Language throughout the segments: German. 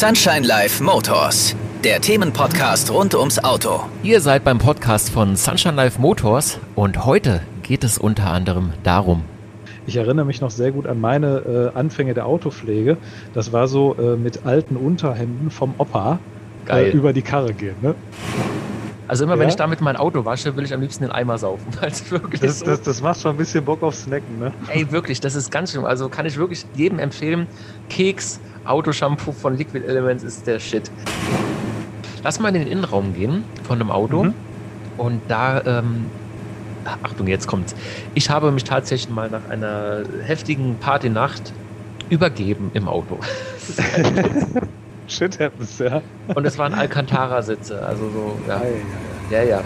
Sunshine Life Motors, der Themenpodcast rund ums Auto. Ihr seid beim Podcast von Sunshine Life Motors und heute geht es unter anderem darum. Ich erinnere mich noch sehr gut an meine äh, Anfänge der Autopflege. Das war so äh, mit alten Unterhemden vom Opa äh, über die Karre gehen. Ne? Also immer ja? wenn ich damit mein Auto wasche, will ich am liebsten den Eimer saufen. wirklich das, so. das, das, macht schon ein bisschen Bock auf Snacken, ne? Ey, wirklich, das ist ganz schlimm. Also kann ich wirklich jedem empfehlen. Keks, Autoshampoo von Liquid Elements ist der Shit. Lass mal in den Innenraum gehen von einem Auto. Mhm. Und da, ähm, Achtung, jetzt kommt's. Ich habe mich tatsächlich mal nach einer heftigen Partynacht übergeben im Auto. Shit happens, ja. Und es waren Alcantara-Sitze, also so, ja. Ja, ja.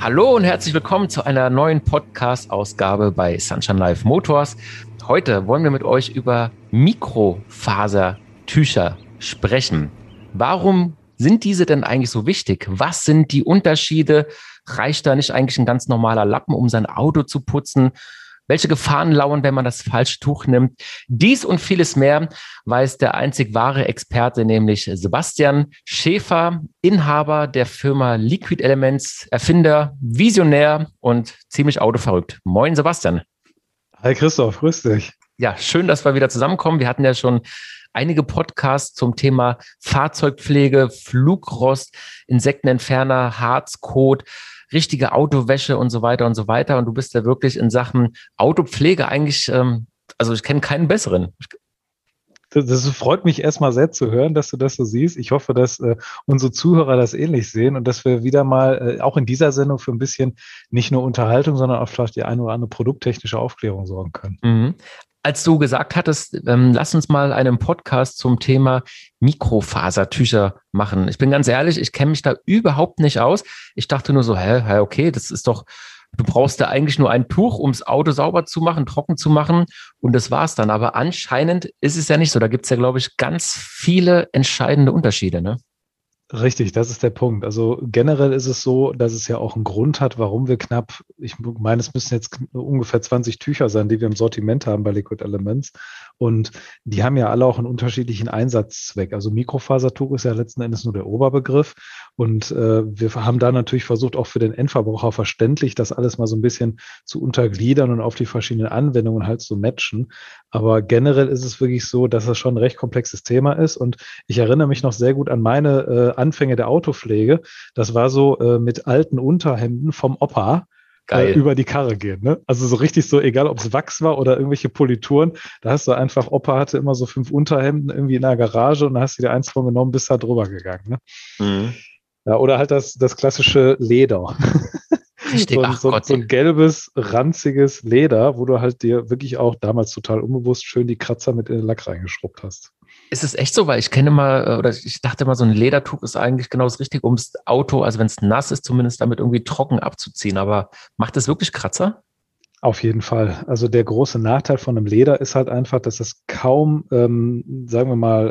Hallo und herzlich willkommen zu einer neuen Podcast-Ausgabe bei Sunshine Live Motors. Heute wollen wir mit euch über Mikrofasertücher sprechen. Warum sind diese denn eigentlich so wichtig? Was sind die Unterschiede? Reicht da nicht eigentlich ein ganz normaler Lappen, um sein Auto zu putzen? Welche Gefahren lauern, wenn man das falsche Tuch nimmt? Dies und vieles mehr weiß der einzig wahre Experte, nämlich Sebastian Schäfer, Inhaber der Firma Liquid Elements, Erfinder, Visionär und ziemlich autoverrückt. Moin, Sebastian. Hi Christoph, grüß dich. Ja, schön, dass wir wieder zusammenkommen. Wir hatten ja schon einige Podcasts zum Thema Fahrzeugpflege, Flugrost, Insektenentferner, Harzcode, richtige Autowäsche und so weiter und so weiter. Und du bist ja wirklich in Sachen Autopflege eigentlich, ähm, also ich kenne keinen besseren. Das, das, freut mich erstmal sehr zu hören, dass du das so siehst. Ich hoffe, dass äh, unsere Zuhörer das ähnlich sehen und dass wir wieder mal äh, auch in dieser Sendung für ein bisschen nicht nur Unterhaltung, sondern auch vielleicht die eine oder andere produkttechnische Aufklärung sorgen können. Mhm als du gesagt hattest, ähm, lass uns mal einen Podcast zum Thema Mikrofasertücher machen. Ich bin ganz ehrlich, ich kenne mich da überhaupt nicht aus. Ich dachte nur so, hä, hä, okay, das ist doch, du brauchst da eigentlich nur ein Tuch, ums Auto sauber zu machen, trocken zu machen und das war's dann. Aber anscheinend ist es ja nicht so. Da gibt's ja, glaube ich, ganz viele entscheidende Unterschiede, ne? Richtig, das ist der Punkt. Also generell ist es so, dass es ja auch einen Grund hat, warum wir knapp, ich meine, es müssen jetzt ungefähr 20 Tücher sein, die wir im Sortiment haben bei Liquid Elements. Und die haben ja alle auch einen unterschiedlichen Einsatzzweck. Also Mikrofasertuch ist ja letzten Endes nur der Oberbegriff. Und äh, wir haben da natürlich versucht, auch für den Endverbraucher verständlich, das alles mal so ein bisschen zu untergliedern und auf die verschiedenen Anwendungen halt zu matchen. Aber generell ist es wirklich so, dass das schon ein recht komplexes Thema ist. Und ich erinnere mich noch sehr gut an meine äh, Anfänge der Autopflege. Das war so äh, mit alten Unterhemden vom Opa. Äh, Geil. über die Karre gehen. Ne? Also so richtig so, egal ob es Wachs war oder irgendwelche Polituren, da hast du einfach, Opa hatte immer so fünf Unterhemden irgendwie in der Garage und da hast du dir eins von genommen, bist da drüber gegangen. Ne? Mhm. Ja, oder halt das, das klassische Leder. Richtig, so, so, so, ein gelbes, ranziges Leder, wo du halt dir wirklich auch damals total unbewusst schön die Kratzer mit in den Lack reingeschrubbt hast. Ist es echt so? Weil ich kenne mal, äh, oder ich dachte mal, so ein Ledertuch ist eigentlich genau das Richtige, um das Auto, also wenn es nass ist, zumindest damit irgendwie trocken abzuziehen. Aber macht es wirklich Kratzer? Auf jeden Fall. Also der große Nachteil von einem Leder ist halt einfach, dass es kaum, ähm, sagen wir mal,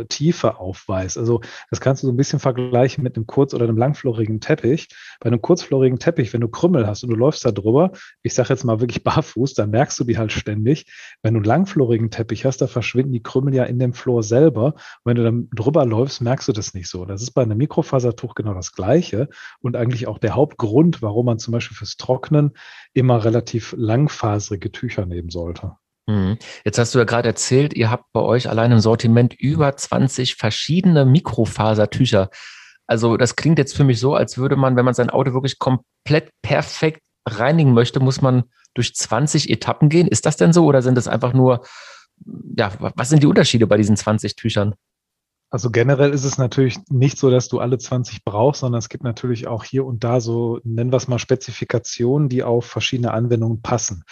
äh, Tiefe aufweist. Also das kannst du so ein bisschen vergleichen mit einem kurz- oder einem langflorigen Teppich. Bei einem kurzflorigen Teppich, wenn du Krümmel hast und du läufst da drüber, ich sage jetzt mal wirklich barfuß, dann merkst du die halt ständig. Wenn du einen langflorigen Teppich hast, da verschwinden die Krümmel ja in dem Flor selber. Und wenn du dann drüber läufst, merkst du das nicht so. Das ist bei einem Mikrofasertuch genau das Gleiche und eigentlich auch der Hauptgrund, warum man zum Beispiel fürs Trocknen immer relativ langfaserige Tücher nehmen sollte. Mhm. Jetzt hast du ja gerade erzählt, ihr habt bei euch allein im Sortiment über 20 verschiedene Mikrofasertücher. Also das klingt jetzt für mich so, als würde man, wenn man sein Auto wirklich komplett perfekt reinigen möchte, muss man durch 20 Etappen gehen. Ist das denn so oder sind das einfach nur, ja, was sind die Unterschiede bei diesen 20 Tüchern? Also generell ist es natürlich nicht so, dass du alle 20 brauchst, sondern es gibt natürlich auch hier und da so, nennen wir es mal Spezifikationen, die auf verschiedene Anwendungen passen.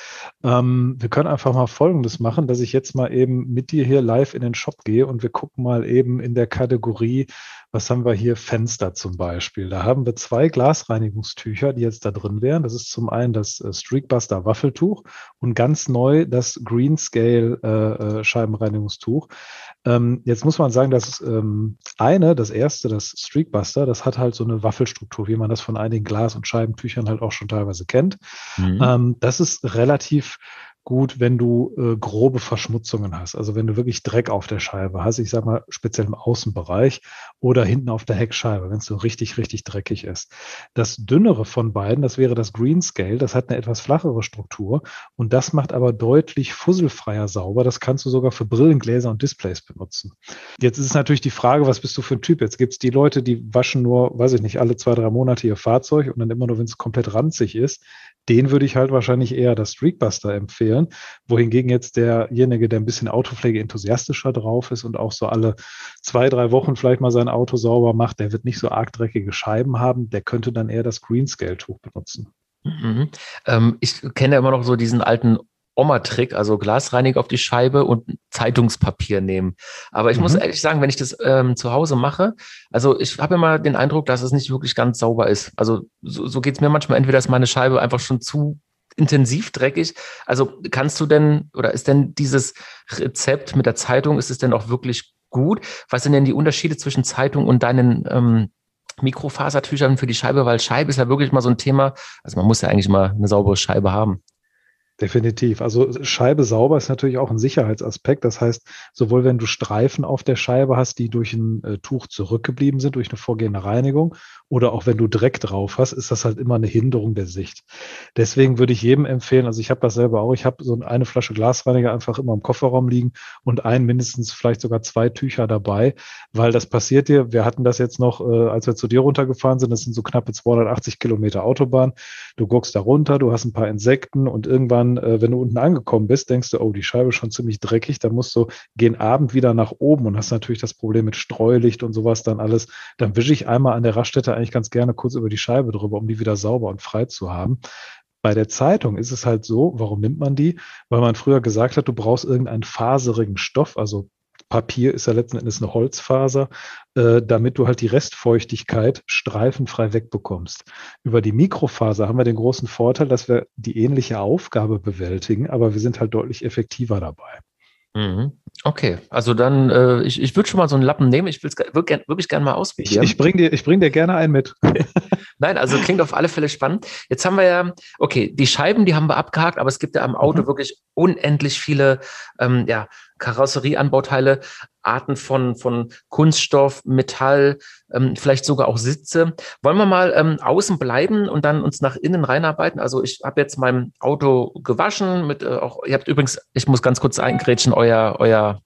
Ähm, wir können einfach mal Folgendes machen, dass ich jetzt mal eben mit dir hier live in den Shop gehe und wir gucken mal eben in der Kategorie, was haben wir hier, Fenster zum Beispiel. Da haben wir zwei Glasreinigungstücher, die jetzt da drin wären. Das ist zum einen das äh, Streakbuster Waffeltuch und ganz neu das Greenscale äh, äh, Scheibenreinigungstuch. Ähm, jetzt muss man sagen, dass ähm, eine, das erste, das Streakbuster, das hat halt so eine Waffelstruktur, wie man das von einigen Glas- und Scheibentüchern halt auch schon teilweise kennt. Mhm. Ähm, das ist relativ gut, wenn du äh, grobe Verschmutzungen hast. Also wenn du wirklich Dreck auf der Scheibe hast, ich sag mal speziell im Außenbereich oder hinten auf der Heckscheibe, wenn es so richtig, richtig dreckig ist. Das dünnere von beiden, das wäre das Green Scale, das hat eine etwas flachere Struktur und das macht aber deutlich fusselfreier sauber. Das kannst du sogar für Brillengläser und Displays benutzen. Jetzt ist es natürlich die Frage, was bist du für ein Typ? Jetzt gibt es die Leute, die waschen nur, weiß ich nicht, alle zwei, drei Monate ihr Fahrzeug und dann immer nur, wenn es komplett ranzig ist. Den würde ich halt wahrscheinlich eher das Streetbuster empfehlen, wohingegen jetzt derjenige, der ein bisschen Autopflege enthusiastischer drauf ist und auch so alle zwei, drei Wochen vielleicht mal sein Auto sauber macht, der wird nicht so arg dreckige Scheiben haben, der könnte dann eher das Greenscale-Tuch benutzen. Mhm. Ähm, ich kenne ja immer noch so diesen alten Oma-Trick, also Glasreiniger auf die Scheibe und Zeitungspapier nehmen. Aber ich mhm. muss ehrlich sagen, wenn ich das ähm, zu Hause mache, also ich habe immer den Eindruck, dass es nicht wirklich ganz sauber ist. Also so, so geht es mir manchmal, entweder ist meine Scheibe einfach schon zu intensiv dreckig. Also kannst du denn, oder ist denn dieses Rezept mit der Zeitung, ist es denn auch wirklich gut? Was sind denn die Unterschiede zwischen Zeitung und deinen ähm, Mikrofasertüchern für die Scheibe? Weil Scheibe ist ja wirklich mal so ein Thema. Also man muss ja eigentlich mal eine saubere Scheibe haben. Definitiv. Also Scheibe sauber ist natürlich auch ein Sicherheitsaspekt. Das heißt, sowohl wenn du Streifen auf der Scheibe hast, die durch ein äh, Tuch zurückgeblieben sind, durch eine vorgehende Reinigung, oder auch wenn du Dreck drauf hast, ist das halt immer eine Hinderung der Sicht. Deswegen würde ich jedem empfehlen, also ich habe das selber auch, ich habe so eine Flasche Glasreiniger einfach immer im Kofferraum liegen und ein, mindestens vielleicht sogar zwei Tücher dabei, weil das passiert dir. Wir hatten das jetzt noch, äh, als wir zu dir runtergefahren sind, das sind so knappe 280 Kilometer Autobahn. Du guckst da runter, du hast ein paar Insekten und irgendwann, äh, wenn du unten angekommen bist, denkst du, oh, die Scheibe ist schon ziemlich dreckig, dann musst du gehen Abend wieder nach oben und hast natürlich das Problem mit Streulicht und sowas dann alles. Dann wische ich einmal an der Raststätte eigentlich ganz gerne kurz über die Scheibe drüber, um die wieder sauber und frei zu haben. Bei der Zeitung ist es halt so, warum nimmt man die? Weil man früher gesagt hat, du brauchst irgendeinen faserigen Stoff, also Papier ist ja letzten Endes eine Holzfaser, äh, damit du halt die Restfeuchtigkeit streifenfrei wegbekommst. Über die Mikrofaser haben wir den großen Vorteil, dass wir die ähnliche Aufgabe bewältigen, aber wir sind halt deutlich effektiver dabei. Mhm. Okay, also dann, äh, ich, ich würde schon mal so einen Lappen nehmen. Ich würde würd gern, wirklich gerne mal ausprobieren. Ich, ich bringe dir, bring dir gerne einen mit. Nein, also klingt auf alle Fälle spannend. Jetzt haben wir ja, okay, die Scheiben, die haben wir abgehakt, aber es gibt ja am Auto mhm. wirklich unendlich viele ähm, ja, Karosserieanbauteile, Arten von, von Kunststoff, Metall, ähm, vielleicht sogar auch Sitze. Wollen wir mal ähm, außen bleiben und dann uns nach innen reinarbeiten? Also ich habe jetzt mein Auto gewaschen mit äh, auch, ihr habt übrigens, ich muss ganz kurz eingrätschen, euer, euer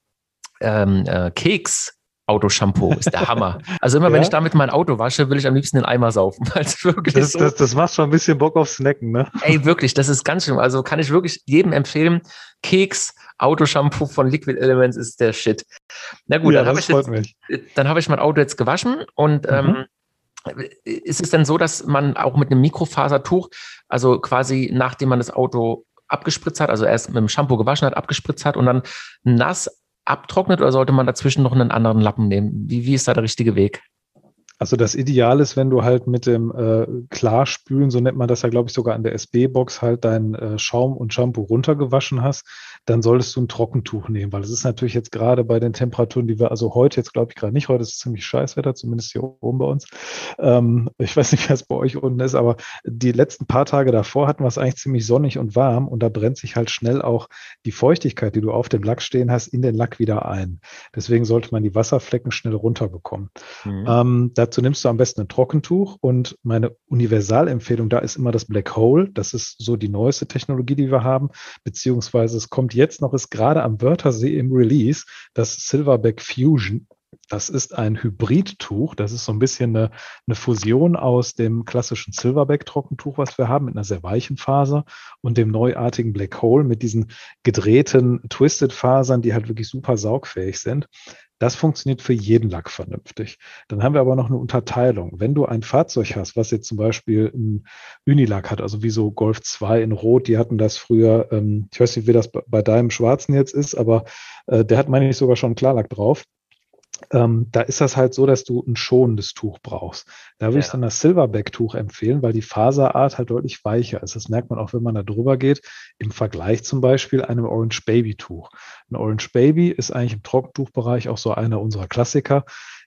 ähm, äh, Keks. Autoshampoo ist der Hammer. Also immer, ja? wenn ich damit mein Auto wasche, will ich am liebsten den Eimer saufen. wirklich das, so. das, das macht schon ein bisschen Bock auf Snacken, ne? Ey, wirklich, das ist ganz schlimm. Also kann ich wirklich jedem empfehlen. Keks, Autoshampoo von Liquid Elements ist der Shit. Na gut, ja, dann habe ich, jetzt, hab ich mein Auto jetzt gewaschen und mhm. ähm, ist es denn so, dass man auch mit einem Mikrofasertuch, also quasi nachdem man das Auto abgespritzt hat, also erst mit dem Shampoo gewaschen hat, abgespritzt hat und dann nass abtrocknet oder sollte man dazwischen noch einen anderen Lappen nehmen? Wie, wie ist da der richtige Weg? Also das Ideal ist, wenn du halt mit dem äh, Klarspülen, so nennt man das ja, glaube ich, sogar an der SB-Box, halt deinen äh, Schaum und Shampoo runtergewaschen hast, dann solltest du ein Trockentuch nehmen, weil es ist natürlich jetzt gerade bei den Temperaturen, die wir, also heute jetzt glaube ich gerade nicht, heute ist es ziemlich Scheißwetter, zumindest hier oben bei uns. Ähm, ich weiß nicht, wie es bei euch unten ist, aber die letzten paar Tage davor hatten wir es eigentlich ziemlich sonnig und warm und da brennt sich halt schnell auch die Feuchtigkeit, die du auf dem Lack stehen hast, in den Lack wieder ein. Deswegen sollte man die Wasserflecken schnell runterbekommen. Mhm. Ähm, Dazu nimmst du am besten ein Trockentuch und meine Universalempfehlung da ist immer das Black Hole. Das ist so die neueste Technologie, die wir haben, beziehungsweise es kommt jetzt noch, ist gerade am Wörthersee im Release, das Silverback Fusion. Das ist ein Hybridtuch. Das ist so ein bisschen eine, eine Fusion aus dem klassischen Silverback-Trockentuch, was wir haben, mit einer sehr weichen Faser und dem neuartigen Black Hole mit diesen gedrehten Twisted-Fasern, die halt wirklich super saugfähig sind. Das funktioniert für jeden Lack vernünftig. Dann haben wir aber noch eine Unterteilung. Wenn du ein Fahrzeug hast, was jetzt zum Beispiel ein Unilack hat, also wie so Golf 2 in Rot, die hatten das früher, ähm, ich weiß nicht, wie das bei deinem Schwarzen jetzt ist, aber äh, der hat, meine ich, sogar schon Klarlack drauf ähm, da ist das halt so, dass du ein schonendes Tuch brauchst. Da würde ja. ich dann das Silverback-Tuch empfehlen, weil die Faserart halt deutlich weicher ist. Das merkt man auch, wenn man da drüber geht, im Vergleich zum Beispiel einem Orange Baby-Tuch. Ein Orange Baby ist eigentlich im Trockentuchbereich auch so einer unserer Klassiker,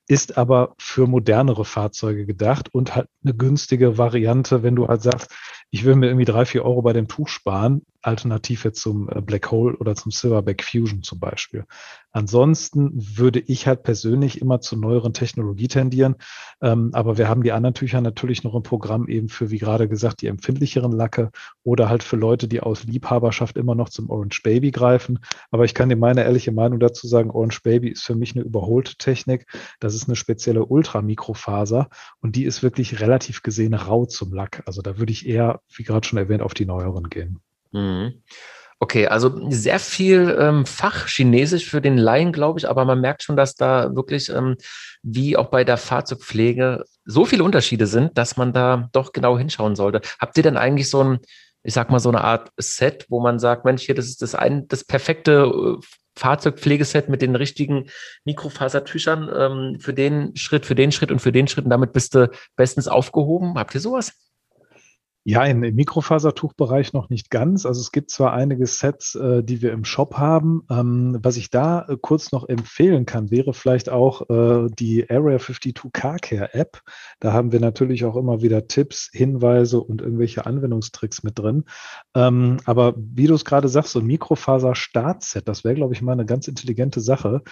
ist aber für modernere Fahrzeuge gedacht und halt eine günstige Variante, wenn du halt sagst, ich will mir irgendwie drei, vier Euro bei dem Tuch sparen, alternativ jetzt zum äh, Black Hole oder zum Silverback Fusion zum Beispiel. Ansonsten würde ich halt persönlich immer zu neueren Technologie tendieren. Ähm, aber wir haben die anderen Tücher natürlich noch im Programm eben für, wie gerade gesagt, die empfindlicheren Lacke oder halt für Leute, die aus Liebhaberschaft immer noch zum Orange Baby greifen. Aber ich kann dir meine ehrliche Meinung dazu sagen, Orange Baby ist für mich eine überholte Technik. Das ist eine spezielle Ultramikrofaser und die ist wirklich relativ gesehen rau zum Lack. Also da würde ich eher, wie gerade schon erwähnt, auf die neueren gehen. Mhm. Okay, also sehr viel ähm, Fachchinesisch für den Laien, glaube ich, aber man merkt schon, dass da wirklich, ähm, wie auch bei der Fahrzeugpflege, so viele Unterschiede sind, dass man da doch genau hinschauen sollte. Habt ihr denn eigentlich so ein, ich sag mal, so eine Art Set, wo man sagt, Mensch, hier, das ist das ein, das perfekte äh, Fahrzeugpflegeset mit den richtigen Mikrofasertüchern ähm, für den Schritt, für den Schritt und für den Schritt und damit bist du bestens aufgehoben. Habt ihr sowas? Ja, im, Mikrofasertuchbereich noch nicht ganz. Also es gibt zwar einige Sets, äh, die wir im Shop haben. Ähm, was ich da äh, kurz noch empfehlen kann, wäre vielleicht auch äh, die Area 52 Car Care App. Da haben wir natürlich auch immer wieder Tipps, Hinweise und irgendwelche Anwendungstricks mit drin. Ähm, aber wie du es gerade sagst, so ein Mikrofaser-Startset, das wäre, glaube ich, mal eine ganz intelligente Sache.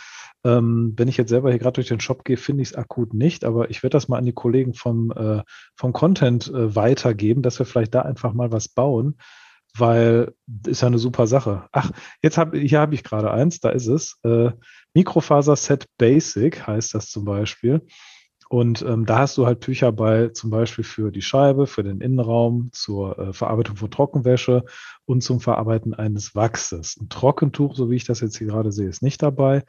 Ähm, wenn ich jetzt selber hier gerade durch den Shop gehe, finde ich es akut nicht, aber ich werde das mal an die Kollegen vom, äh, vom Content äh, weitergeben, dass wir vielleicht da einfach mal was bauen, weil ist ja eine super Sache. Ach, jetzt habe hier habe ich gerade eins, da ist es. Äh, Mikrofaser Set Basic heißt das zum Beispiel. Und ähm, da hast du halt Tücher bei, zum Beispiel für die Scheibe, für den Innenraum, zur äh, Verarbeitung von Trockenwäsche und zum Verarbeiten eines Wachses. Ein Trockentuch, so wie ich das jetzt hier gerade sehe, ist nicht dabei.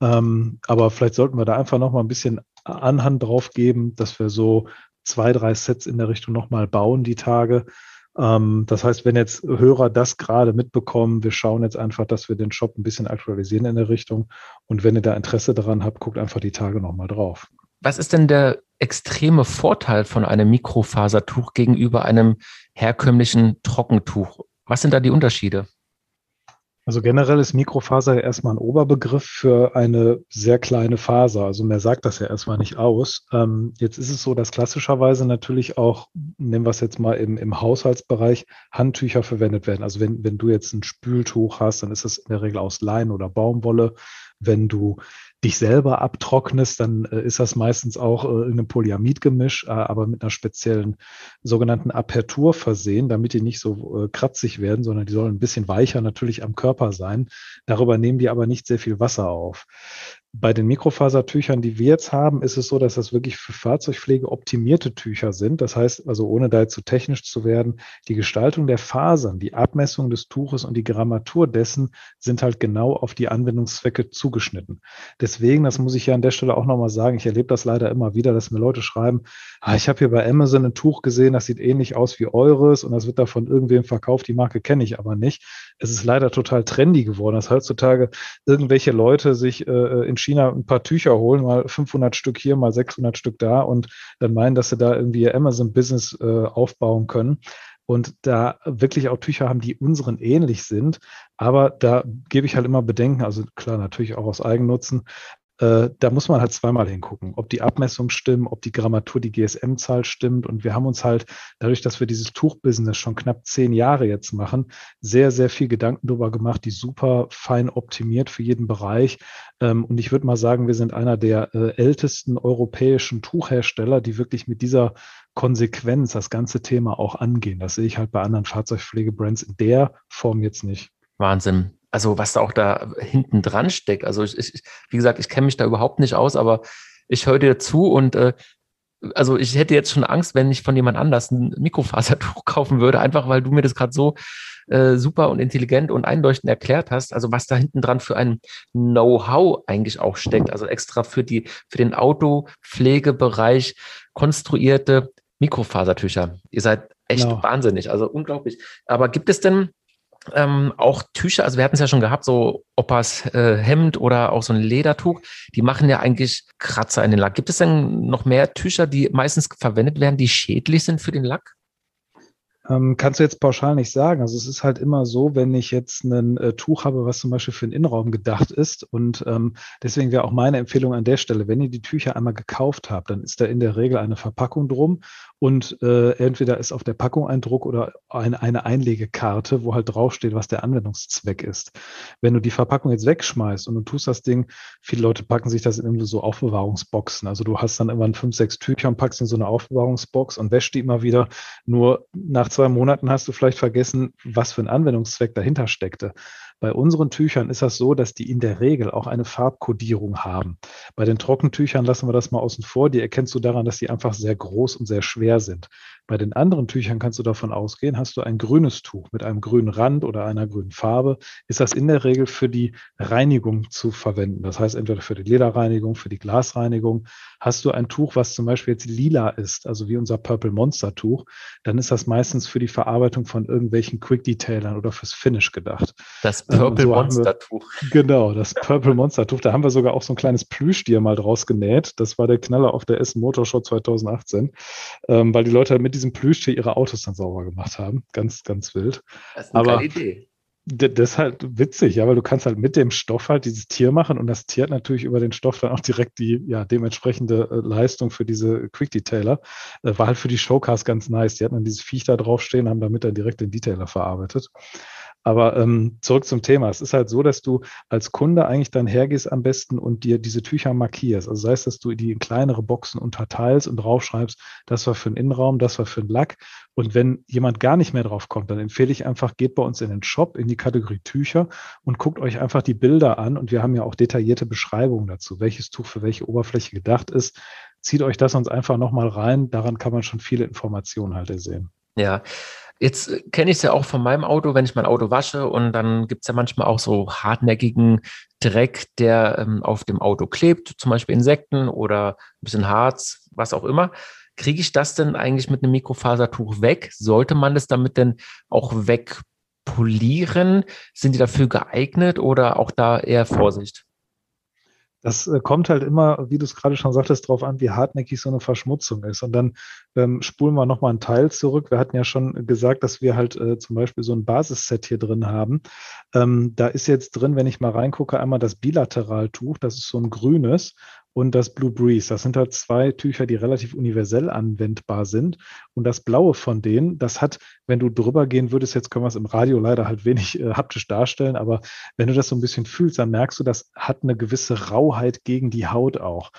Ähm, aber vielleicht sollten wir da einfach noch mal ein bisschen Anhand drauf geben, dass wir so zwei, drei Sets in der Richtung noch mal bauen die Tage. Ähm, das heißt, wenn jetzt Hörer das gerade mitbekommen, wir schauen jetzt einfach, dass wir den Shop ein bisschen aktualisieren in der Richtung. Und wenn ihr da Interesse daran habt, guckt einfach die Tage noch mal drauf. Was ist denn der extreme Vorteil von einem Mikrofasertuch gegenüber einem herkömmlichen Trockentuch? Was sind da die Unterschiede? Also generell ist Mikrofaser ja erstmal ein Oberbegriff für eine sehr kleine Faser. Also mehr sagt das ja erstmal nicht aus. Ähm, jetzt ist es so, dass klassischerweise natürlich auch, nehmen wir es jetzt mal im, im Haushaltsbereich, Handtücher verwendet werden. Also wenn, wenn du jetzt ein Spültuch hast, dann ist es in der Regel aus Lein oder Baumwolle. Wenn du dich selber abtrocknest, dann äh, ist das meistens auch äh, irgendein Polyamidgemisch, äh, aber mit einer speziellen sogenannten Apertur versehen, damit die nicht so äh, kratzig werden, sondern die sollen ein bisschen weicher natürlich am Körper sein. Darüber nehmen die aber nicht sehr viel Wasser auf. Bei den Mikrofasertüchern, die wir jetzt haben, ist es so, dass das wirklich für Fahrzeugpflege optimierte Tücher sind. Das heißt, also ohne da jetzt zu technisch zu werden, die Gestaltung der Fasern, die Abmessung des Tuches und die Grammatur dessen sind halt genau auf die Anwendungszwecke zugeschnitten. Deswegen, das muss ich ja an der Stelle auch nochmal sagen, ich erlebe das leider immer wieder, dass mir Leute schreiben, ah, ich habe hier bei Amazon ein Tuch gesehen, das sieht ähnlich aus wie eures und das wird da von irgendwem verkauft, die Marke kenne ich aber nicht. Es ist leider total trendy geworden, dass heutzutage irgendwelche Leute sich äh, in China ein paar Tücher holen, mal 500 Stück hier, mal 600 Stück da und dann meinen, dass sie da irgendwie ihr Amazon-Business äh, aufbauen können. Und da wirklich auch Tücher haben, die unseren ähnlich sind. Aber da gebe ich halt immer Bedenken, also klar, natürlich auch aus Eigennutzen, äh, da muss man halt zweimal hingucken, ob die Abmessung stimmt, ob die Grammatur, die GSM-Zahl stimmt. Und wir haben uns halt, dadurch, dass wir dieses Tuchbusiness schon knapp zehn Jahre jetzt machen, sehr, sehr viel Gedanken darüber gemacht, die super fein optimiert für jeden Bereich. Ähm, und ich würde mal sagen, wir sind einer der äh, ältesten europäischen Tuchhersteller, die wirklich mit dieser Konsequenz das ganze Thema auch angehen. Das sehe ich halt bei anderen Fahrzeugpflegebrands in der Form jetzt nicht. Wahnsinn also was da auch da hinten dran steckt. Also ich, ich wie gesagt, ich kenne mich da überhaupt nicht aus, aber ich höre dir zu und äh, also ich hätte jetzt schon Angst, wenn ich von jemand anders ein Mikrofasertuch kaufen würde, einfach weil du mir das gerade so äh, super und intelligent und einleuchtend erklärt hast. Also was da hinten dran für ein Know-how eigentlich auch steckt. Also extra für die für den Autopflegebereich konstruierte Mikrofasertücher. Ihr seid echt genau. wahnsinnig, also unglaublich. Aber gibt es denn ähm, auch Tücher, also wir hatten es ja schon gehabt, so Opas äh, Hemd oder auch so ein Ledertuch, die machen ja eigentlich Kratzer in den Lack. Gibt es denn noch mehr Tücher, die meistens verwendet werden, die schädlich sind für den Lack? Ähm, kannst du jetzt pauschal nicht sagen. Also es ist halt immer so, wenn ich jetzt ein äh, Tuch habe, was zum Beispiel für den Innenraum gedacht ist. Und ähm, deswegen wäre auch meine Empfehlung an der Stelle, wenn ihr die Tücher einmal gekauft habt, dann ist da in der Regel eine Verpackung drum und äh, entweder ist auf der Packung ein Druck oder ein, eine Einlegekarte, wo halt draufsteht, was der Anwendungszweck ist. Wenn du die Verpackung jetzt wegschmeißt und du tust das Ding, viele Leute packen sich das in irgendwie so Aufbewahrungsboxen. Also du hast dann irgendwann fünf, sechs Tücher und packst in so eine Aufbewahrungsbox und wäschst die immer wieder. Nur nach zwei Monaten hast du vielleicht vergessen, was für ein Anwendungszweck dahinter steckte. Bei unseren Tüchern ist das so, dass die in der Regel auch eine Farbkodierung haben. Bei den Trockentüchern lassen wir das mal außen vor. Die erkennst du daran, dass die einfach sehr groß und sehr schwer sind. Bei den anderen Tüchern kannst du davon ausgehen, hast du ein grünes Tuch mit einem grünen Rand oder einer grünen Farbe, ist das in der Regel für die Reinigung zu verwenden. Das heißt entweder für die Lederreinigung, für die Glasreinigung. Hast du ein Tuch, was zum Beispiel jetzt lila ist, also wie unser Purple Monster Tuch, dann ist das meistens für die Verarbeitung von irgendwelchen Quick Detailern oder fürs Finish gedacht. Das ähm, Purple so Monster Tuch. Genau, das Purple Monster Tuch. Da haben wir sogar auch so ein kleines Plüschtier mal draus genäht. Das war der Knaller auf der Essen Motorshow 2018, ähm, weil die Leute halt mit diesem Plüschtier ihre Autos dann sauber gemacht haben. Ganz, ganz wild. Das ist eine Aber, Idee. Das ist halt witzig, ja, weil du kannst halt mit dem Stoff halt dieses Tier machen und das Tier hat natürlich über den Stoff dann auch direkt die ja dementsprechende äh, Leistung für diese Quick Detailer. Äh, war halt für die Showcars ganz nice. Die hatten dann dieses Viech da draufstehen, haben damit dann direkt den Detailer verarbeitet. Aber ähm, zurück zum Thema. Es ist halt so, dass du als Kunde eigentlich dann hergehst am besten und dir diese Tücher markierst. Also sei es, dass du die in kleinere Boxen unterteilst und draufschreibst, das war für den Innenraum, das war für den Lack. Und wenn jemand gar nicht mehr drauf kommt, dann empfehle ich einfach, geht bei uns in den Shop, in die Kategorie Tücher und guckt euch einfach die Bilder an. Und wir haben ja auch detaillierte Beschreibungen dazu, welches Tuch für welche Oberfläche gedacht ist. Zieht euch das uns einfach nochmal rein. Daran kann man schon viele Informationen halt sehen. Ja, Jetzt äh, kenne ich es ja auch von meinem Auto, wenn ich mein Auto wasche und dann gibt es ja manchmal auch so hartnäckigen Dreck, der ähm, auf dem Auto klebt, zum Beispiel Insekten oder ein bisschen Harz, was auch immer. Kriege ich das denn eigentlich mit einem Mikrofasertuch weg? Sollte man das damit denn auch wegpolieren? Sind die dafür geeignet oder auch da eher Vorsicht? Das äh, kommt halt immer, wie du es gerade schon sagtest, darauf an, wie hartnäckig so eine Verschmutzung ist. Und dann ähm, spulen wir nochmal einen Teil zurück. Wir hatten ja schon gesagt, dass wir halt äh, zum Beispiel so ein Basisset hier drin haben. Ähm, da ist jetzt drin, wenn ich mal reingucke, einmal das Bilateraltuch, das ist so ein grünes und das Blue Breeze. Das sind halt zwei Tücher, die relativ universell anwendbar sind. Und das Blaue von denen, das hat, wenn du drüber gehen würdest, jetzt können wir es im Radio leider halt wenig äh, haptisch darstellen, aber wenn du das so ein bisschen fühlst, dann merkst du, das hat eine gewisse Rauheit gegen die Haut auch.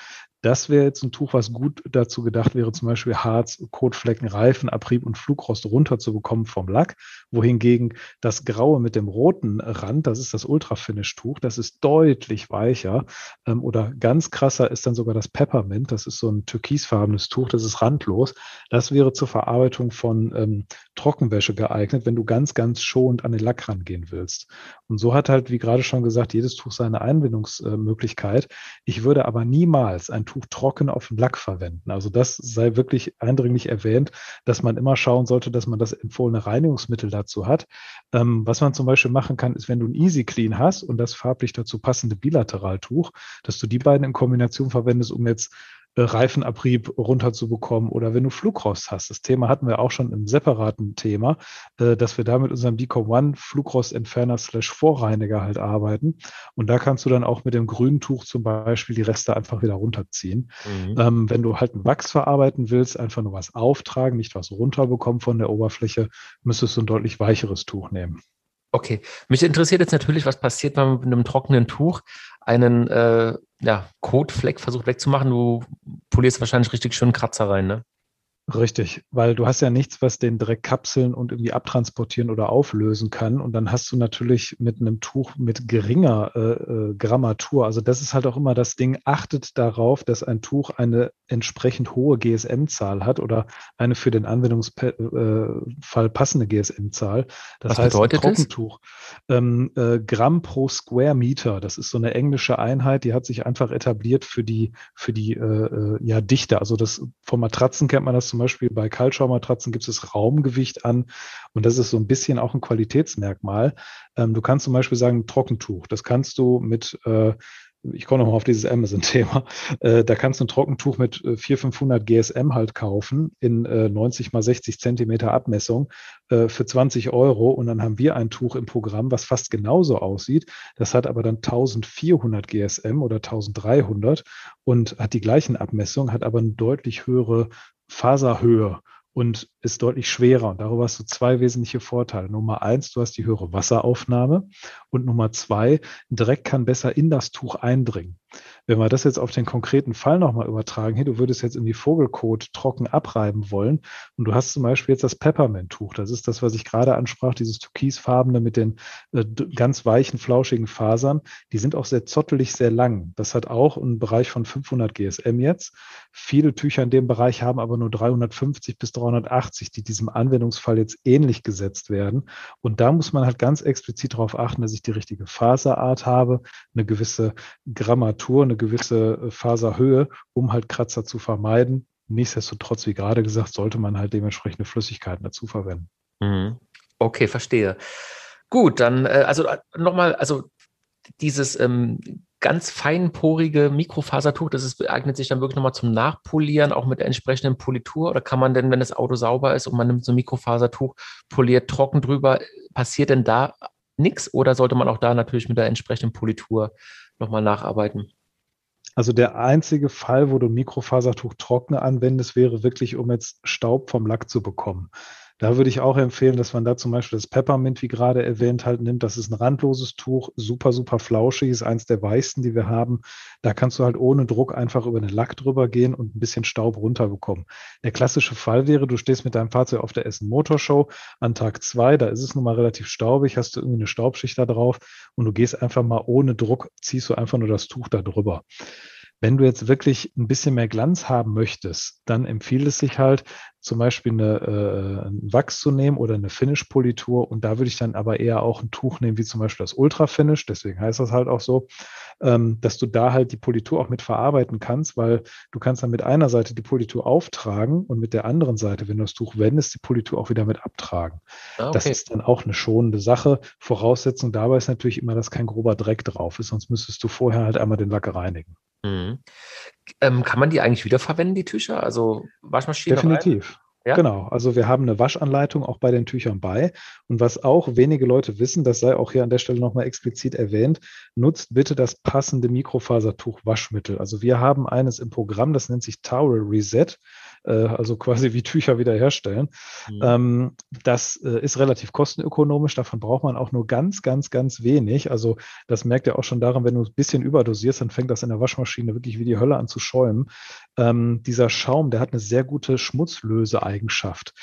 Das wäre jetzt ein Tuch, was gut dazu gedacht wäre, zum Beispiel Harz, Kotflecken, Reifen, Abrieb und Flugrost runterzubekommen vom Lack. Wohingegen das Graue mit dem roten Rand, das ist das Ultra-Finish-Tuch, das ist deutlich weicher. Ähm, oder ganz krasser ist dann sogar das Peppermint, das ist so ein türkisfarbenes Tuch, das ist randlos. Das wäre zur Verarbeitung von ähm, Trockenwäsche geeignet, wenn du ganz, ganz schonend an den Lack rangehen willst. Und so hat halt, wie gerade schon gesagt, jedes Tuch seine Einbindungsmöglichkeit. Ich würde aber niemals ein Tuch trocken auf dem Lack verwenden. Also das sei wirklich eindringlich erwähnt, dass man immer schauen sollte, dass man das empfohlene Reinigungsmittel dazu hat. Ähm, was man zum Beispiel machen kann, ist, wenn du ein Easy Clean hast und das farblich dazu passende Bilateraltuch, dass du die beiden in Kombination verwendest, um jetzt Reifenabrieb runterzubekommen oder wenn du Flugrost hast. Das Thema hatten wir auch schon im separaten Thema, äh, dass wir da mit unserem Decom One Flugrostentferner slash Vorreiniger halt arbeiten. Und da kannst du dann auch mit dem grünen Tuch zum Beispiel die Reste einfach wieder runterziehen. Mhm. Ähm, wenn du halt einen Wachs verarbeiten willst, einfach nur was auftragen, nicht was runterbekommen von der Oberfläche, müsstest du ein deutlich weicheres Tuch nehmen. Okay, mich interessiert jetzt natürlich, was passiert, wenn man mit einem trockenen Tuch einen äh, ja, Kotfleck versucht wegzumachen. Du polierst wahrscheinlich richtig schön Kratzer rein, ne? Richtig, weil du hast ja nichts, was den Dreck kapseln und irgendwie abtransportieren oder auflösen kann. Und dann hast du natürlich mit einem Tuch mit geringer äh, äh, Grammatur, also das ist halt auch immer das Ding, achtet darauf, dass ein Tuch eine entsprechend hohe GSM-Zahl hat oder eine für den Anwendungsfall äh, passende GSM-Zahl. Das was heißt, bedeutet ein Trockentuch. Ähm, äh, Gramm pro Square Meter, das ist so eine englische Einheit, die hat sich einfach etabliert für die, für die äh, äh ja, Dichte. Also das von Matratzen kennt man das zum Beispiel bei Kaltschaummatratzen gibt es Raumgewicht an und das ist so ein bisschen auch ein Qualitätsmerkmal. Ähm, du kannst zum Beispiel sagen Trockentuch. Das kannst du mit äh, ich komme nochmal auf dieses Amazon-Thema, äh, da kannst du ein Trockentuch mit 400, 500 GSM halt kaufen in äh, 90 mal 60 Zentimeter Abmessung äh, für 20 Euro und dann haben wir ein Tuch im Programm, was fast genauso aussieht. Das hat aber dann 1400 GSM oder 1300 und hat die gleichen Abmessungen, hat aber eine deutlich höhere Faserhöhe und ist deutlich schwerer. Und darüber hast du zwei wesentliche Vorteile. Nummer eins, du hast die höhere Wasseraufnahme und Nummer zwei, Dreck kann besser in das Tuch eindringen. Wenn wir das jetzt auf den konkreten Fall nochmal übertragen, hier, du würdest jetzt irgendwie Vogelkot trocken abreiben wollen und du hast zum Beispiel jetzt das Peppermint-Tuch. Das ist das, was ich gerade ansprach, dieses türkisfarbene mit den äh, ganz weichen, flauschigen Fasern. Die sind auch sehr zottelig, sehr lang. Das hat auch einen Bereich von 500 GSM jetzt. Viele Tücher in dem Bereich haben aber nur 350 bis 380, die diesem Anwendungsfall jetzt ähnlich gesetzt werden. Und da muss man halt ganz explizit darauf achten, dass ich die richtige Faserart habe, eine gewisse Grammatur, eine gewisse äh, Faserhöhe, um halt Kratzer zu vermeiden. Nichtsdestotrotz, wie gerade gesagt, sollte man halt dementsprechende Flüssigkeiten dazu verwenden. Mhm. Okay, verstehe. Gut, dann äh, also äh, nochmal, also dieses ähm, ganz feinporige Mikrofasertuch, das ist, eignet sich dann wirklich nochmal zum Nachpolieren, auch mit der entsprechenden Politur? Oder kann man denn, wenn das Auto sauber ist und man nimmt so ein Mikrofasertuch, poliert trocken drüber, passiert denn da nichts? Oder sollte man auch da natürlich mit der entsprechenden Politur nochmal nacharbeiten? Also der einzige Fall, wo du Mikrofasertuch trocken anwendest, wäre wirklich, um jetzt Staub vom Lack zu bekommen. Da würde ich auch empfehlen, dass man da zum Beispiel das Peppermint, wie gerade erwähnt, halt nimmt. Das ist ein randloses Tuch, super, super flauschig, ist eins der weichsten, die wir haben. Da kannst du halt ohne Druck einfach über den Lack drüber gehen und ein bisschen Staub runterbekommen. Der klassische Fall wäre, du stehst mit deinem Fahrzeug auf der Essen Motorshow an Tag zwei, da ist es nun mal relativ staubig, hast du irgendwie eine Staubschicht da drauf und du gehst einfach mal ohne Druck, ziehst du einfach nur das Tuch da drüber. Wenn du jetzt wirklich ein bisschen mehr Glanz haben möchtest, dann empfiehlt es sich halt, zum Beispiel eine, äh, einen Wachs zu nehmen oder eine Finish-Politur. Und da würde ich dann aber eher auch ein Tuch nehmen, wie zum Beispiel das Ultra-Finish, deswegen heißt das halt auch so, ähm, dass du da halt die Politur auch mit verarbeiten kannst, weil du kannst dann mit einer Seite die Politur auftragen und mit der anderen Seite, wenn du das Tuch wendest, die Politur auch wieder mit abtragen. Ah, okay. Das ist dann auch eine schonende Sache. Voraussetzung dabei ist natürlich immer, dass kein grober Dreck drauf ist, sonst müsstest du vorher halt einmal den Lack reinigen. Mhm. Ähm, kann man die eigentlich wiederverwenden, die Tücher? Also Waschmaschine? Definitiv. Ja? Genau, also wir haben eine Waschanleitung auch bei den Tüchern bei. Und was auch wenige Leute wissen, das sei auch hier an der Stelle nochmal explizit erwähnt, nutzt bitte das passende Mikrofasertuch-Waschmittel. Also wir haben eines im Programm, das nennt sich Towel Reset also quasi wie Tücher wiederherstellen. Mhm. Ähm, das äh, ist relativ kostenökonomisch, davon braucht man auch nur ganz, ganz, ganz wenig. Also das merkt ihr auch schon daran, wenn du ein bisschen überdosierst, dann fängt das in der Waschmaschine wirklich wie die Hölle an zu schäumen. Ähm, dieser Schaum, der hat eine sehr gute Schmutzlöseeigenschaft.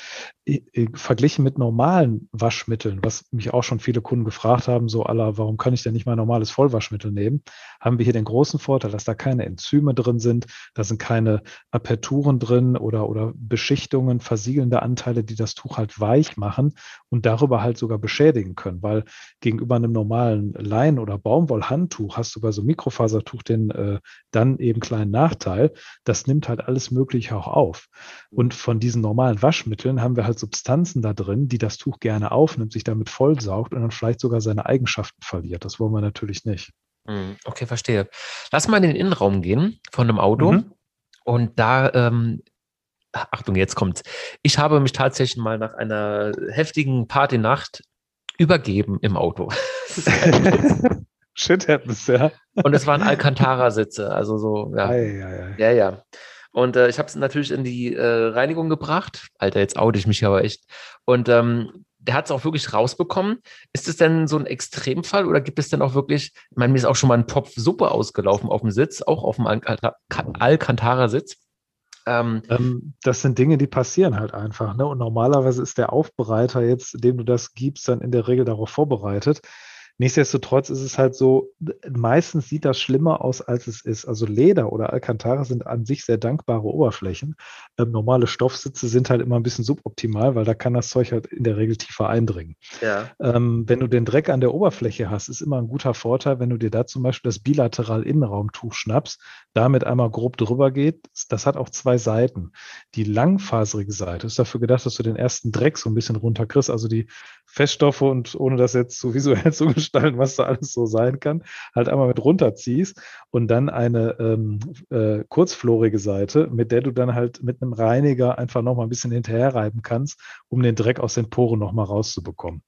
verglichen mit normalen Waschmitteln, was mich auch schon viele Kunden gefragt haben, so aller, warum kann ich denn nicht mal normales Vollwaschmittel nehmen, haben wir hier den großen Vorteil, dass da keine Enzyme drin sind, da sind keine Aperturen drin oder oder, oder Beschichtungen, versiegelnde Anteile, die das Tuch halt weich machen und darüber halt sogar beschädigen können, weil gegenüber einem normalen Lein- oder Baumwollhandtuch hast du bei so einem Mikrofasertuch den äh, dann eben kleinen Nachteil, das nimmt halt alles Mögliche auch auf. Und von diesen normalen Waschmitteln haben wir halt Substanzen da drin, die das Tuch gerne aufnimmt, sich damit vollsaugt und dann vielleicht sogar seine Eigenschaften verliert. Das wollen wir natürlich nicht. Hm, okay, verstehe. Lass mal in den Innenraum gehen von einem Auto. Mhm. Und da ähm, Achtung, jetzt kommt's. Ich habe mich tatsächlich mal nach einer heftigen Partynacht übergeben im Auto. Shit happens, ja. Und es waren Alcantara-Sitze, also so, ja. Ei, ei, ei. Ja, ja. Und äh, ich habe es natürlich in die äh, Reinigung gebracht. Alter, jetzt oute ich mich aber echt. Und ähm, der hat es auch wirklich rausbekommen. Ist es denn so ein Extremfall oder gibt es denn auch wirklich, ich meine, mir ist auch schon mal ein Topf Suppe ausgelaufen auf dem Sitz, auch auf dem Alcantara-Sitz. Ähm, ähm, das sind Dinge, die passieren halt einfach. Ne? Und normalerweise ist der Aufbereiter jetzt, dem du das gibst, dann in der Regel darauf vorbereitet. Nichtsdestotrotz ist es halt so, meistens sieht das schlimmer aus, als es ist. Also Leder oder Alcantara sind an sich sehr dankbare Oberflächen. Ähm, normale Stoffsitze sind halt immer ein bisschen suboptimal, weil da kann das Zeug halt in der Regel tiefer eindringen. Ja. Ähm, wenn du den Dreck an der Oberfläche hast, ist immer ein guter Vorteil, wenn du dir da zum Beispiel das bilateral Innenraumtuch schnappst, damit einmal grob drüber geht. Das hat auch zwei Seiten. Die langfaserige Seite ist dafür gedacht, dass du den ersten Dreck so ein bisschen runterkriegst, also die Feststoffe und ohne das jetzt so visuell zu gestalten, was da alles so sein kann, halt einmal mit runterziehst und dann eine ähm, äh, kurzflorige Seite, mit der du dann halt mit einem Reiniger einfach nochmal ein bisschen hinterherreiben kannst, um den Dreck aus den Poren nochmal rauszubekommen.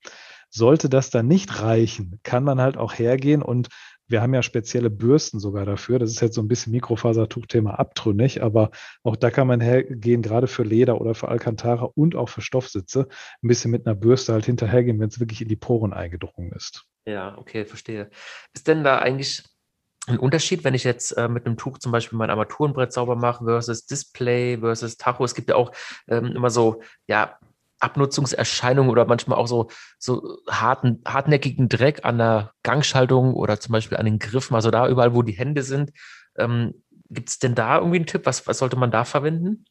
Sollte das dann nicht reichen, kann man halt auch hergehen und Wir haben ja spezielle Bürsten sogar dafür. Das ist jetzt so ein bisschen Mikrofasertuchthema abtrünnig, aber auch da kann man hergehen, gerade für Leder oder für Alcantara und auch für Stoffsitze, ein bisschen mit einer Bürste halt hinterhergehen, wenn es wirklich in die Poren eingedrungen ist. Ja, okay, verstehe. Ist denn da eigentlich ein Unterschied, wenn ich jetzt äh, mit einem Tuch zum Beispiel mein Armaturenbrett sauber mache versus Display versus Tacho? Es gibt ja auch ähm, immer so, ja, Abnutzungserscheinungen oder manchmal auch so, so harten, hartnäckigen Dreck an der Gangschaltung oder zum Beispiel an den Griffen, also da überall, wo die Hände sind. Ähm, Gibt es denn da irgendwie einen Tipp? Was, was sollte man da verwenden?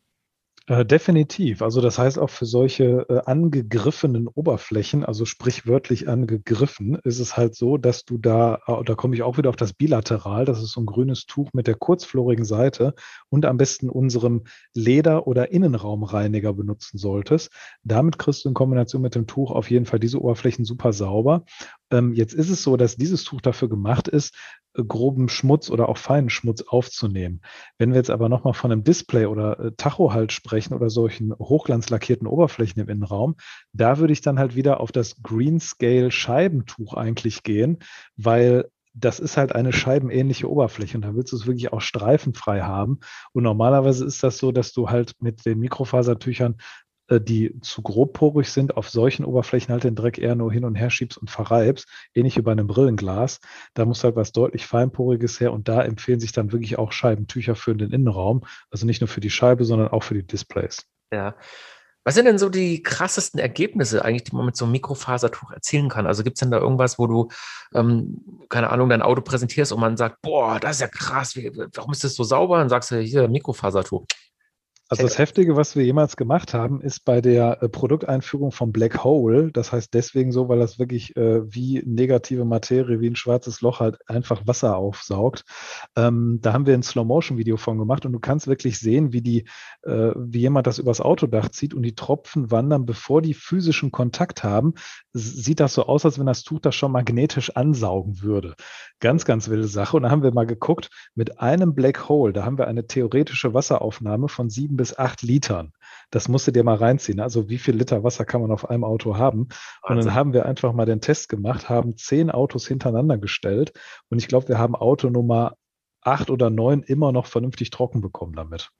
Äh, definitiv. Also das heißt auch für solche äh, angegriffenen Oberflächen, also sprichwörtlich angegriffen, ist es halt so, dass du da, äh, da komme ich auch wieder auf das Bilateral, das ist so ein grünes Tuch mit der kurzflorigen Seite und am besten unserem Leder- oder Innenraumreiniger benutzen solltest. Damit kriegst du in Kombination mit dem Tuch auf jeden Fall diese Oberflächen super sauber. Ähm, jetzt ist es so, dass dieses Tuch dafür gemacht ist, groben Schmutz oder auch feinen Schmutz aufzunehmen. Wenn wir jetzt aber nochmal von einem Display oder äh, Tacho halt sprechen oder solchen hochglanzlackierten Oberflächen im Innenraum, da würde ich dann halt wieder auf das Greenscale Scheibentuch eigentlich gehen, weil das ist halt eine scheibenähnliche Oberfläche und da willst du es wirklich auch streifenfrei haben. Und normalerweise ist das so, dass du halt mit den Mikrofasertüchern die zu grobporig sind, auf solchen Oberflächen halt den Dreck eher nur hin und her schiebst und verreibst, ähnlich wie bei einem Brillenglas. Da muss halt was deutlich feinporiges her und da empfehlen sich dann wirklich auch Scheibentücher für den Innenraum. Also nicht nur für die Scheibe, sondern auch für die Displays. Ja. Was sind denn so die krassesten Ergebnisse eigentlich, die man mit so einem Mikrofasertuch erzielen kann? Also gibt es denn da irgendwas, wo du, ähm, keine Ahnung, dein Auto präsentierst und man sagt, boah, das ist ja krass, wie, warum ist das so sauber? Dann sagst du, hier, Mikrofasertuch. Also das Heftige, was wir jemals gemacht haben, ist bei der äh, Produkteinführung von Black Hole. Das heißt deswegen so, weil das wirklich äh, wie negative Materie, wie ein schwarzes Loch halt einfach Wasser aufsaugt. Ähm, da haben wir ein Slow-Motion-Video von gemacht und du kannst wirklich sehen, wie die, äh, wie jemand das übers Autodach zieht und die Tropfen wandern, bevor die physischen Kontakt haben. Sieht das so aus, als wenn das Tuch das schon magnetisch ansaugen würde. Ganz, ganz wilde Sache. Und da haben wir mal geguckt, mit einem Black Hole, da haben wir eine theoretische Wasseraufnahme von sieben bis bis acht Litern. Das musst du dir mal reinziehen. Also wie viel Liter Wasser kann man auf einem Auto haben? Und dann haben wir einfach mal den Test gemacht, haben zehn Autos hintereinander gestellt und ich glaube, wir haben Auto Nummer acht oder neun immer noch vernünftig trocken bekommen damit.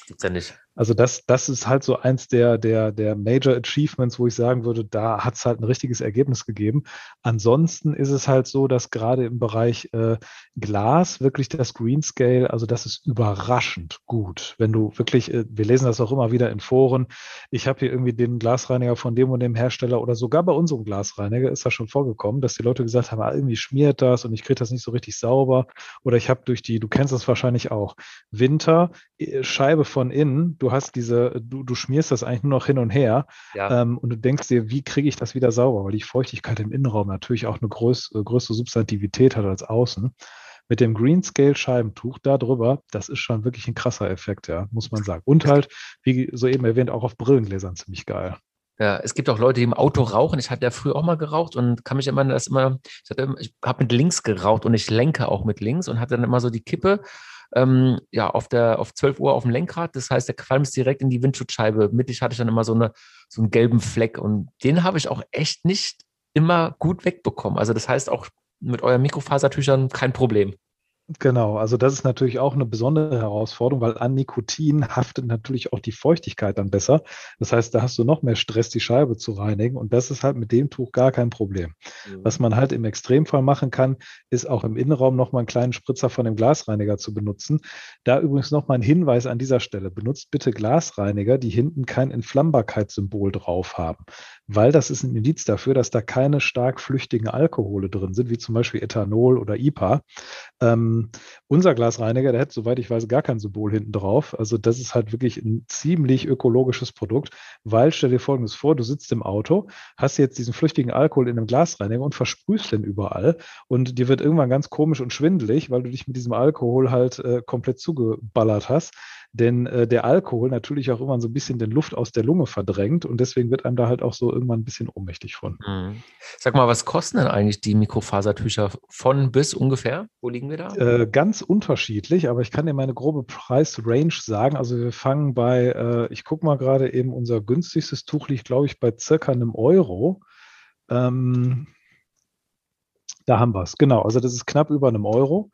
Das gibt's ja nicht. Also das, das ist halt so eins der, der, der Major Achievements, wo ich sagen würde, da hat es halt ein richtiges Ergebnis gegeben. Ansonsten ist es halt so, dass gerade im Bereich äh, Glas wirklich das Greenscale, also das ist überraschend gut. Wenn du wirklich, äh, wir lesen das auch immer wieder in Foren, ich habe hier irgendwie den Glasreiniger von dem und dem Hersteller oder sogar bei unserem Glasreiniger ist das schon vorgekommen, dass die Leute gesagt haben, ah, irgendwie schmiert das und ich kriege das nicht so richtig sauber. Oder ich habe durch die, du kennst das wahrscheinlich auch, Winter, äh, Scheibe von innen, du hast diese, du, du schmierst das eigentlich nur noch hin und her ja. ähm, und du denkst dir, wie kriege ich das wieder sauber, weil die Feuchtigkeit im Innenraum natürlich auch eine größ, äh, größere Substantivität hat als außen. Mit dem Greenscale Scheibentuch da drüber, das ist schon wirklich ein krasser Effekt, ja, muss man sagen. Und halt, wie soeben erwähnt, auch auf Brillengläsern ziemlich geil. Ja, es gibt auch Leute, die im Auto rauchen. Ich hatte ja früher auch mal geraucht und kann mich immer, das immer, ich, ich habe mit links geraucht und ich lenke auch mit links und hatte dann immer so die Kippe ähm, ja, auf der, auf 12 Uhr auf dem Lenkrad. Das heißt, der Qualm ist direkt in die Windschutzscheibe. Mittig hatte ich dann immer so, eine, so einen gelben Fleck und den habe ich auch echt nicht immer gut wegbekommen. Also das heißt auch mit euren Mikrofasertüchern kein Problem. Genau, also das ist natürlich auch eine besondere Herausforderung, weil an Nikotin haftet natürlich auch die Feuchtigkeit dann besser. Das heißt, da hast du noch mehr Stress, die Scheibe zu reinigen und das ist halt mit dem Tuch gar kein Problem. Mhm. Was man halt im Extremfall machen kann, ist auch im Innenraum nochmal einen kleinen Spritzer von dem Glasreiniger zu benutzen. Da übrigens nochmal ein Hinweis an dieser Stelle. Benutzt bitte Glasreiniger, die hinten kein Entflammbarkeitssymbol drauf haben, weil das ist ein Indiz dafür, dass da keine stark flüchtigen Alkohole drin sind, wie zum Beispiel Ethanol oder IPA. Ähm, unser Glasreiniger, der hat, soweit ich weiß, gar kein Symbol hinten drauf. Also das ist halt wirklich ein ziemlich ökologisches Produkt, weil stell dir folgendes vor, du sitzt im Auto, hast jetzt diesen flüchtigen Alkohol in einem Glasreiniger und versprühst den überall und dir wird irgendwann ganz komisch und schwindelig, weil du dich mit diesem Alkohol halt äh, komplett zugeballert hast denn äh, der Alkohol natürlich auch immer so ein bisschen den Luft aus der Lunge verdrängt und deswegen wird einem da halt auch so irgendwann ein bisschen ohnmächtig von. Mhm. Sag mal, was kosten denn eigentlich die Mikrofasertücher von bis ungefähr? Wo liegen wir da? Äh, ganz unterschiedlich, aber ich kann dir meine grobe Preisrange sagen. Also wir fangen bei, äh, ich gucke mal gerade eben, unser günstigstes Tuch liegt, glaube ich, bei circa einem Euro. Ähm, Da haben wir es, genau. Also das ist knapp über einem Euro.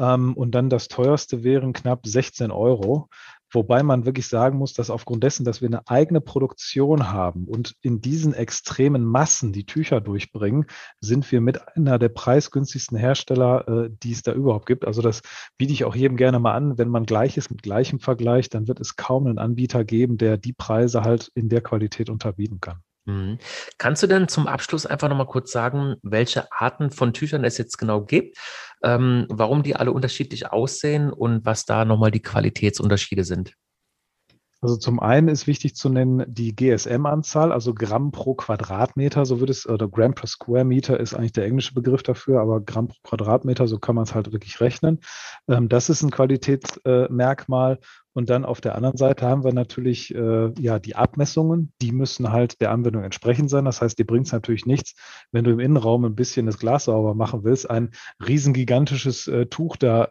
Ähm, und dann das teuerste wären knapp 16 Euro. Wobei man wirklich sagen muss, dass aufgrund dessen, dass wir eine eigene Produktion haben und in diesen extremen Massen die Tücher durchbringen, sind wir mit einer der preisgünstigsten Hersteller, äh, die es da überhaupt gibt. Also das biete ich auch jedem gerne mal an. Wenn man Gleiches mit Gleichem vergleicht, dann wird es kaum einen Anbieter geben, der die Preise halt in der Qualität unterbieten kann. Mhm. Kannst du denn zum Abschluss einfach nochmal kurz sagen, welche Arten von Tüchern es jetzt genau gibt, ähm, warum die alle unterschiedlich aussehen und was da nochmal die Qualitätsunterschiede sind? Also zum einen ist wichtig zu nennen die GSM-Anzahl, also Gramm pro Quadratmeter, so wird es, oder Gramm per Square Meter ist eigentlich der englische Begriff dafür, aber Gramm pro Quadratmeter, so kann man es halt wirklich rechnen. Ähm, das ist ein Qualitätsmerkmal. Und dann auf der anderen Seite haben wir natürlich äh, ja die Abmessungen, die müssen halt der Anwendung entsprechend sein. Das heißt, dir bringt es natürlich nichts, wenn du im Innenraum ein bisschen das Glas sauber machen willst, ein riesengigantisches äh, Tuch da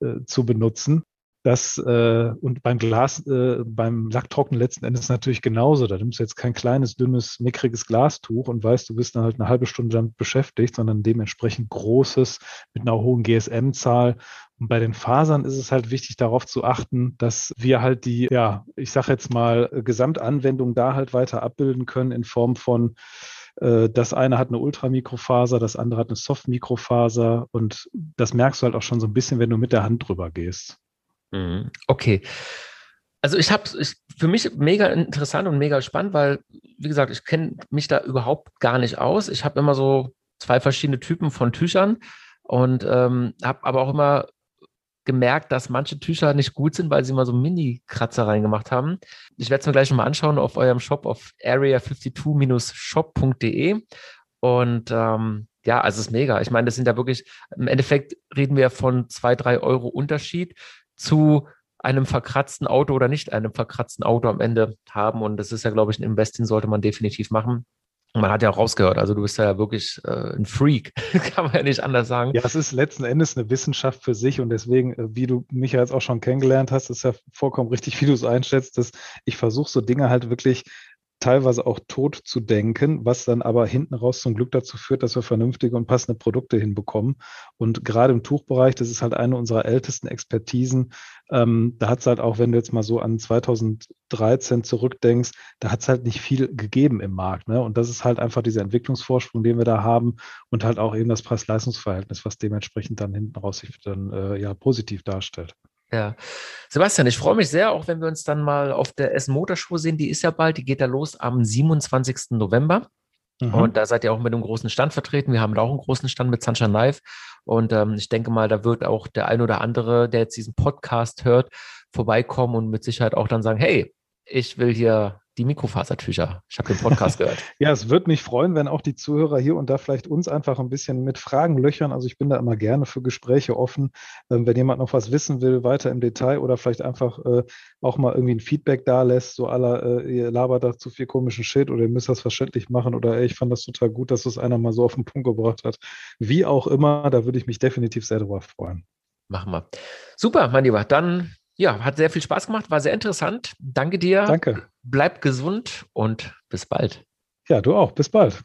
äh, äh zu benutzen. Das äh, und beim Glas, äh, beim Lacktrocknen letzten Endes natürlich genauso. Da nimmst du jetzt kein kleines, dünnes, mickriges Glastuch und weißt, du bist dann halt eine halbe Stunde damit beschäftigt, sondern dementsprechend großes mit einer hohen GSM-Zahl. Und bei den Fasern ist es halt wichtig, darauf zu achten, dass wir halt die, ja, ich sage jetzt mal, Gesamtanwendung da halt weiter abbilden können in Form von äh, das eine hat eine Ultramikrofaser, das andere hat eine Softmikrofaser und das merkst du halt auch schon so ein bisschen, wenn du mit der Hand drüber gehst. Mhm. Okay. Also ich habe es für mich mega interessant und mega spannend, weil, wie gesagt, ich kenne mich da überhaupt gar nicht aus. Ich habe immer so zwei verschiedene Typen von Tüchern und ähm, habe aber auch immer gemerkt, dass manche Tücher nicht gut sind, weil sie immer so Mini-Kratzer reingemacht haben. Ich werde es mir gleich nochmal anschauen auf eurem Shop auf area52-shop.de. Und ähm, ja, also es ist mega. Ich meine, das sind ja wirklich, im Endeffekt reden wir von zwei, drei Euro Unterschied zu einem verkratzten Auto oder nicht einem verkratzten Auto am Ende haben. Und das ist ja, glaube ich, ein Investing sollte man definitiv machen. man hat ja auch rausgehört, also du bist ja wirklich äh, ein Freak, kann man ja nicht anders sagen. Ja, es ist letzten Endes eine Wissenschaft für sich und deswegen, äh, wie du mich jetzt auch schon kennengelernt hast, ist ja vollkommen richtig, wie du es einschätzt, dass ich versuche so Dinge halt wirklich teilweise auch tot zu denken, was dann aber hinten raus zum Glück dazu führt, dass wir vernünftige und passende Produkte hinbekommen. Und gerade im Tuchbereich, das ist halt eine unserer ältesten Expertisen, ähm, da hat es halt auch, wenn du jetzt mal so an 2013 zurückdenkst, da hat es halt nicht viel gegeben im Markt. Ne? Und das ist halt einfach dieser Entwicklungsvorsprung, den wir da haben und halt auch eben das Preis-Leistungs-Verhältnis, was dementsprechend dann hinten raus sich dann äh, ja positiv darstellt. Ja. Sebastian, ich freue mich sehr, auch wenn wir uns dann mal auf der Essen Motorshow sehen. Die ist ja bald, die geht da los am 27. November. Mhm. Und da seid ihr auch mit einem großen Stand vertreten. Wir haben da auch einen großen Stand mit Sunshine Knife. Und ähm, ich denke mal, da wird auch der ein oder andere, der jetzt diesen Podcast hört, vorbeikommen und mit Sicherheit auch dann sagen, hey, ich will hier die Mikrofasertücher. Ich habe den Podcast gehört. ja, es würde mich freuen, wenn auch die Zuhörer hier und da vielleicht uns einfach ein bisschen mit Fragen löchern. Also ich bin da immer gerne für Gespräche offen. Ähm, wenn jemand noch was wissen will, weiter im Detail oder vielleicht einfach äh, auch mal irgendwie ein Feedback da lässt, so aller, äh, ihr labert da zu viel komischen Shit oder ihr müsst das verständlich machen oder ey, ich fand das total gut, dass das einer mal so auf den Punkt gebracht hat. Wie auch immer, da würde ich mich definitiv sehr darüber freuen. Machen wir. Super, mein Lieber. Dann ja, hat sehr viel Spaß gemacht, war sehr interessant. Danke dir. Danke. Bleib gesund und bis bald. Ja, du auch. Bis bald.